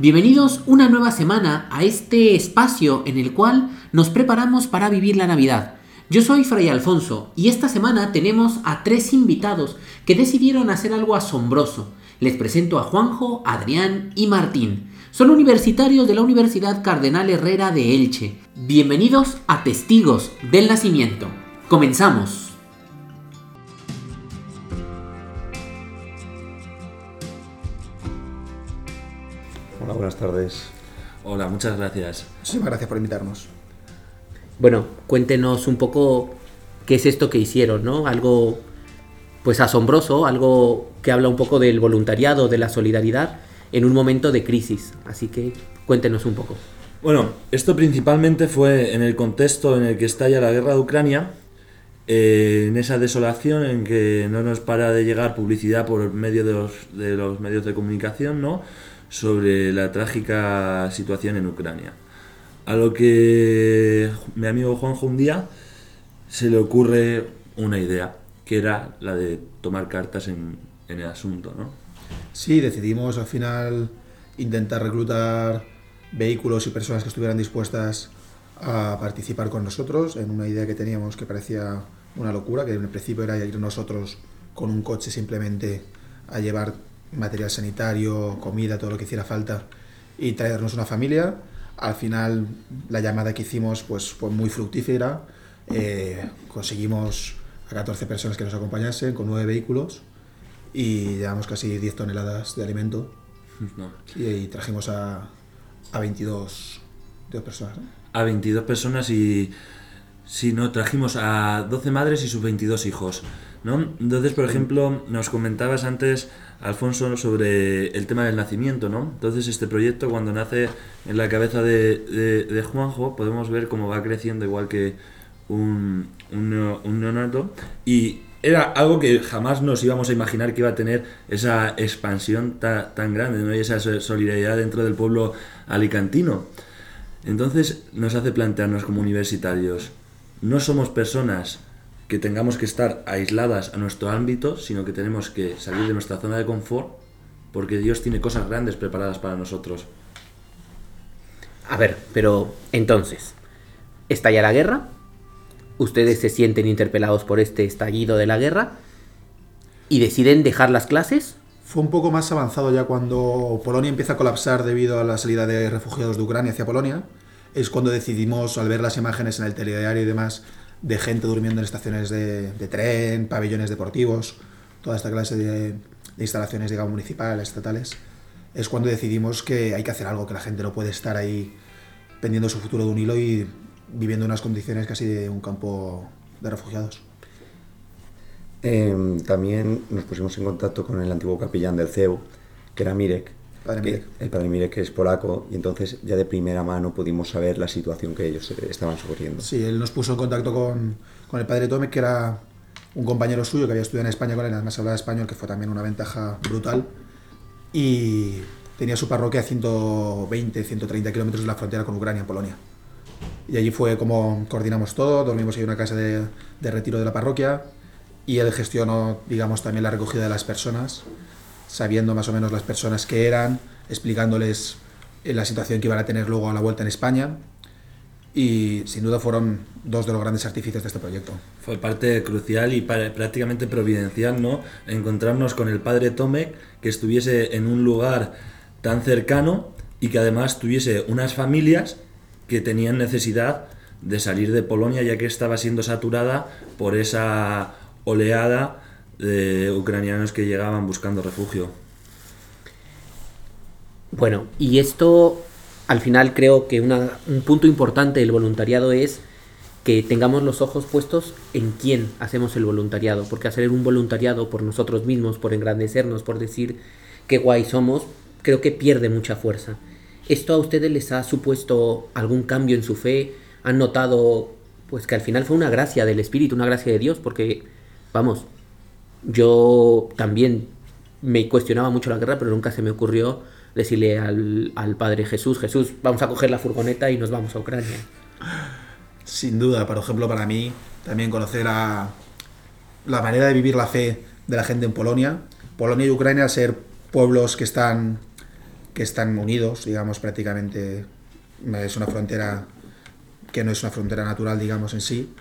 Bienvenidos una nueva semana a este espacio en el cual nos preparamos para vivir la Navidad. Yo soy Fray Alfonso y esta semana tenemos a tres invitados que decidieron hacer algo asombroso. Les presento a Juanjo, Adrián y Martín. Son universitarios de la Universidad Cardenal Herrera de Elche. Bienvenidos a Testigos del Nacimiento. Comenzamos. Hola, buenas tardes. Hola, muchas gracias. Muchísimas gracias por invitarnos. Bueno, cuéntenos un poco qué es esto que hicieron, ¿no? Algo pues asombroso, algo que habla un poco del voluntariado, de la solidaridad en un momento de crisis. Así que cuéntenos un poco. Bueno, esto principalmente fue en el contexto en el que estalla la guerra de Ucrania, eh, en esa desolación en que no nos para de llegar publicidad por medio de los, de los medios de comunicación, ¿no? Sobre la trágica situación en Ucrania. A lo que mi amigo Juanjo un día se le ocurre una idea, que era la de tomar cartas en, en el asunto, ¿no? Sí, decidimos al final intentar reclutar vehículos y personas que estuvieran dispuestas a participar con nosotros en una idea que teníamos que parecía una locura, que en el principio era ir nosotros con un coche simplemente a llevar material sanitario, comida, todo lo que hiciera falta y traernos una familia. Al final la llamada que hicimos pues fue muy fructífera. Eh, conseguimos a 14 personas que nos acompañasen con 9 vehículos y llevamos casi 10 toneladas de alimento No. y, y trajimos a, a 22, 22 personas. ¿no? A 22 personas y si no trajimos a 12 madres y sus 22 hijos, ¿no? Entonces, por ejemplo, nos comentabas antes Alfonso sobre el tema del nacimiento, ¿no? Entonces este proyecto cuando nace en la cabeza de, de- de Juanjo podemos ver cómo va creciendo igual que un, un, un neonato y era algo que jamás nos íbamos a imaginar que iba a tener esa expansión ta- tan grande ¿no? y esa so- solidaridad dentro del pueblo alicantino. Entonces nos hace plantearnos como universitarios, no somos personas que tengamos que estar aisladas a nuestro ámbito, sino que tenemos que salir de nuestra zona de confort porque Dios tiene cosas grandes preparadas para nosotros. A ver, pero entonces, estalla la guerra, ustedes se sienten interpelados por este estallido de la guerra y deciden dejar las clases. Fue un poco más avanzado ya cuando Polonia empieza a colapsar debido a la salida de refugiados de Ucrania hacia Polonia. Es cuando decidimos, al ver las imágenes en el telediario y demás, de gente durmiendo en estaciones de, tren, pabellones deportivos, toda esta clase de, de instalaciones, digamos, municipales, estatales, es cuando decidimos que hay que hacer algo, que la gente no puede estar ahí pendiendo su futuro de un hilo y viviendo unas condiciones casi de un campo de refugiados. Em, también nos pusimos en contacto con el antiguo capellán del CEU, que era Mirek. Padre Mirek. El padre Mirek, es polaco, y entonces ya de primera mano pudimos saber la situación que ellos eh, estaban sufriendo. Sí, él nos puso en contacto con, con el padre Tome, que era un compañero suyo que había estudiado en España con él, además hablaba español, que fue también una ventaja brutal. Y tenía su parroquia a 120, 130 kilómetros de la frontera con Ucrania, en Polonia. Y allí fue como coordinamos todo, dormimos ahí en una casa de, de retiro de la parroquia y él gestionó, digamos, también la recogida de las personas, sabiendo más o menos las personas que eran, explicándoles eh, la situación que iban a tener luego a la vuelta en España y sin duda fueron dos de los grandes artífices de este proyecto. Fue parte crucial y prácticamente providencial, ¿no? Encontrarnos con el padre Tomek, que estuviese en un lugar tan cercano y que además tuviese unas familias que tenían necesidad de salir de Polonia ya que estaba siendo saturada por esa oleada de ucranianos que llegaban buscando refugio. Bueno, y esto al final creo que un punto importante del voluntariado es que tengamos los ojos puestos en quién hacemos el voluntariado, porque hacer un voluntariado por nosotros mismos, por engrandecernos, por decir qué guay somos, creo que pierde mucha fuerza. ¿Esto a ustedes les ha supuesto algún cambio en su fe? ¿Han notado pues que al final fue una gracia del Espíritu, una gracia de Dios? Porque, vamos, yo también me cuestionaba mucho la guerra, pero nunca se me ocurrió decirle al, al Padre Jesús, Jesús, vamos a coger la furgoneta y nos vamos a Ucrania. Sin duda, por ejemplo, para mí, también conocer a la manera de vivir la fe de la gente en Polonia. Polonia y Ucrania, ser pueblos que están que están unidos, digamos, prácticamente. Es una frontera que no es una frontera natural, digamos, en sí.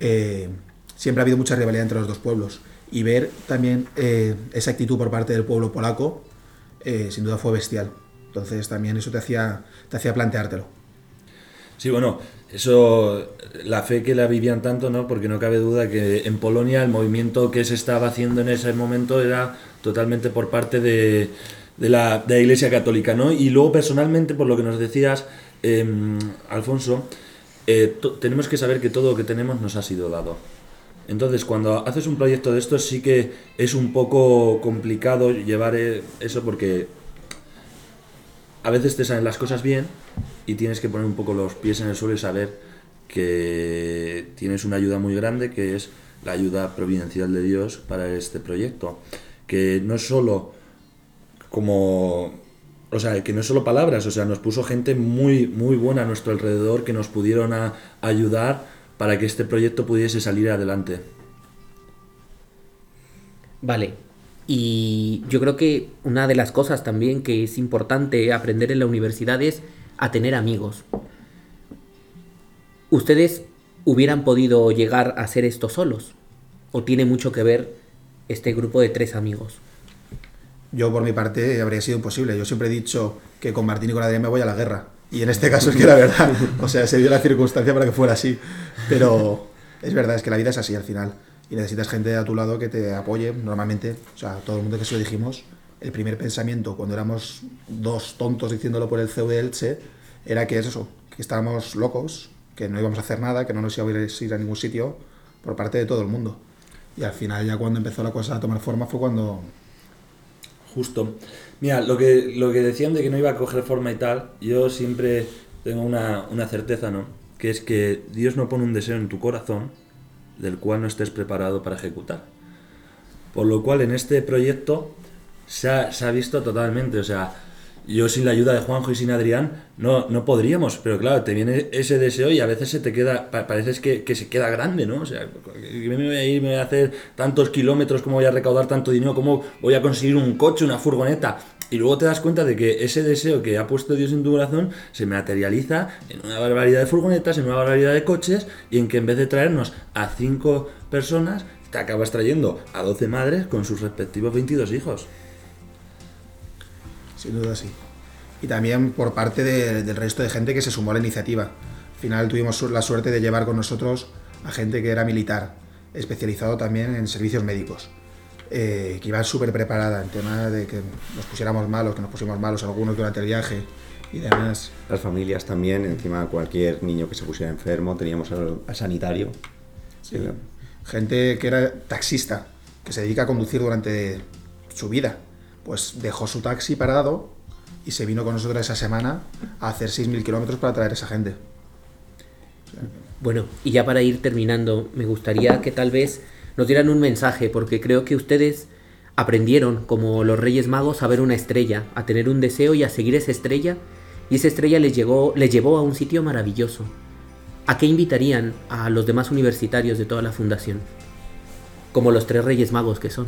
Eh, siempre ha habido mucha rivalidad entre los dos pueblos. Y ver también eh, esa actitud por parte del pueblo polaco, eh, sin duda fue bestial. Entonces también eso te hacía, te hacía planteártelo. Sí, bueno, eso, la fe que la vivían tanto, ¿no? Porque no cabe duda que en Polonia el movimiento que se estaba haciendo en ese momento era totalmente por parte de, de, la, de la, Iglesia Católica, ¿no? Y luego personalmente, por lo que nos decías, eh, Alfonso, tenemos que saber que todo lo que tenemos nos ha sido dado. Entonces, cuando haces un proyecto de estos, sí que es un poco complicado llevar eh, eso porque a veces te salen las cosas bien y tienes que poner un poco los pies en el suelo y saber que tienes una ayuda muy grande que es la ayuda providencial de Dios para este proyecto. Que no es solo como. O sea, que no es solo palabras, o sea, nos puso gente muy, muy buena a nuestro alrededor que nos pudieron ayudar para que este proyecto pudiese salir adelante. Vale, y yo creo que una de las cosas también que es importante aprender en la universidad es a tener amigos. ¿Ustedes hubieran podido llegar a hacer esto solos? ¿O tiene mucho que ver este grupo de tres amigos? Yo por mi parte habría sido imposible. Yo siempre he dicho que con Martín y con Adrián me voy a la guerra. Y en este caso es que la verdad, o sea, se dio la circunstancia para que fuera así. Pero es verdad, es que la vida es así al final. Y necesitas gente a tu lado que te apoye normalmente. O sea, todo el mundo que se lo dijimos, el primer pensamiento cuando éramos dos tontos diciéndolo por el CEU de Elche era que es eso, que estábamos locos, que no íbamos a hacer nada, que no nos íbamos a ir a ningún sitio por parte de todo el mundo. Y al final ya cuando empezó la cosa a tomar forma fue cuando Justo. Mira, lo que, lo que decían de que no iba a coger forma y tal, yo siempre tengo una, una certeza, ¿no? Que es que Dios no pone un deseo en tu corazón del cual no estés preparado para ejecutar. Por lo cual en este proyecto se ha, se ha visto totalmente, o sea, yo sin la ayuda de Juanjo y sin Adrián no, no podríamos, pero claro, te viene ese deseo y a veces se te queda, parece que, que se queda grande, ¿no? O sea, me voy a ir, me voy a hacer tantos kilómetros, cómo voy a recaudar tanto dinero, cómo voy a conseguir un coche, una furgoneta. Y luego te das cuenta de que ese deseo que ha puesto Dios en tu corazón se materializa en una barbaridad de furgonetas, en una barbaridad de coches, y en que en vez de traernos a cinco personas, te acabas trayendo a 12 madres con sus respectivos 22 hijos. Sin duda sí. Y también por parte de, del resto de gente que se sumó a la iniciativa. Al final tuvimos la suerte de llevar con nosotros a gente que era militar, especializado también en servicios médicos, eh, que iba súper preparada en tema de que nos pusiéramos malos, que nos pusimos malos algunos durante el viaje y demás. Las familias también, encima cualquier niño que se pusiera enfermo, teníamos al, al sanitario. Sí. Gente que era taxista, que se dedica a conducir durante su vida pues dejó su taxi parado y se vino con nosotros esa semana a hacer 6.000 kilómetros para traer a esa gente. Bueno, y ya para ir terminando, me gustaría que tal vez nos dieran un mensaje, porque creo que ustedes aprendieron, como los Reyes Magos, a ver una estrella, a tener un deseo y a seguir esa estrella, y esa estrella les, llegó, les llevó a un sitio maravilloso. ¿A qué invitarían a los demás universitarios de toda la fundación? Como los tres Reyes Magos que son.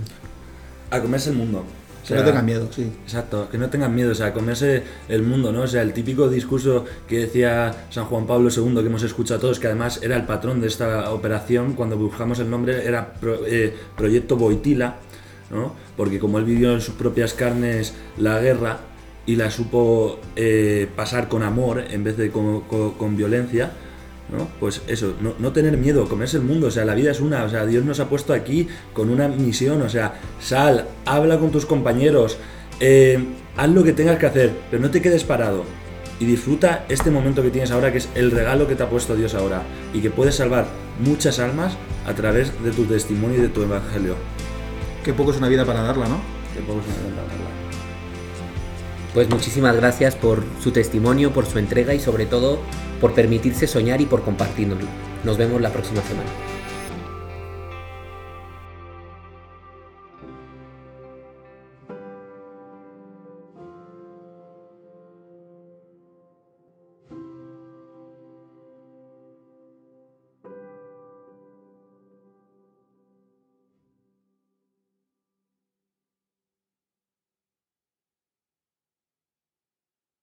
A comerse el mundo. O sea, que no tengan miedo, sí. Exacto, que no tengan miedo, o sea, comerse el mundo, ¿no? O sea, el típico discurso que decía San Juan Pablo II, que hemos escuchado todos, que además era el patrón de esta operación, cuando buscamos el nombre, era pro, eh, Proyecto Boitila, ¿no? Porque como él vivió en sus propias carnes la guerra y la supo eh, pasar con amor en vez de con, con, con violencia, ¿no? Pues eso, no, no, tener miedo, comerse el mundo, o sea, la vida es una, o sea, Dios nos ha puesto aquí con una misión, o sea, sal, habla con tus compañeros, eh, haz lo que tengas que hacer, pero no te quedes parado y disfruta este momento que tienes ahora, que es el regalo que te ha puesto Dios ahora y que puedes salvar muchas almas a través de tu testimonio y de tu evangelio. Qué poco es una vida para darla, ¿no? Qué poco es una vida para darla. Pues muchísimas gracias por su testimonio, por su entrega y sobre todo por permitirse soñar y por compartirnoslo. Nos vemos la próxima semana.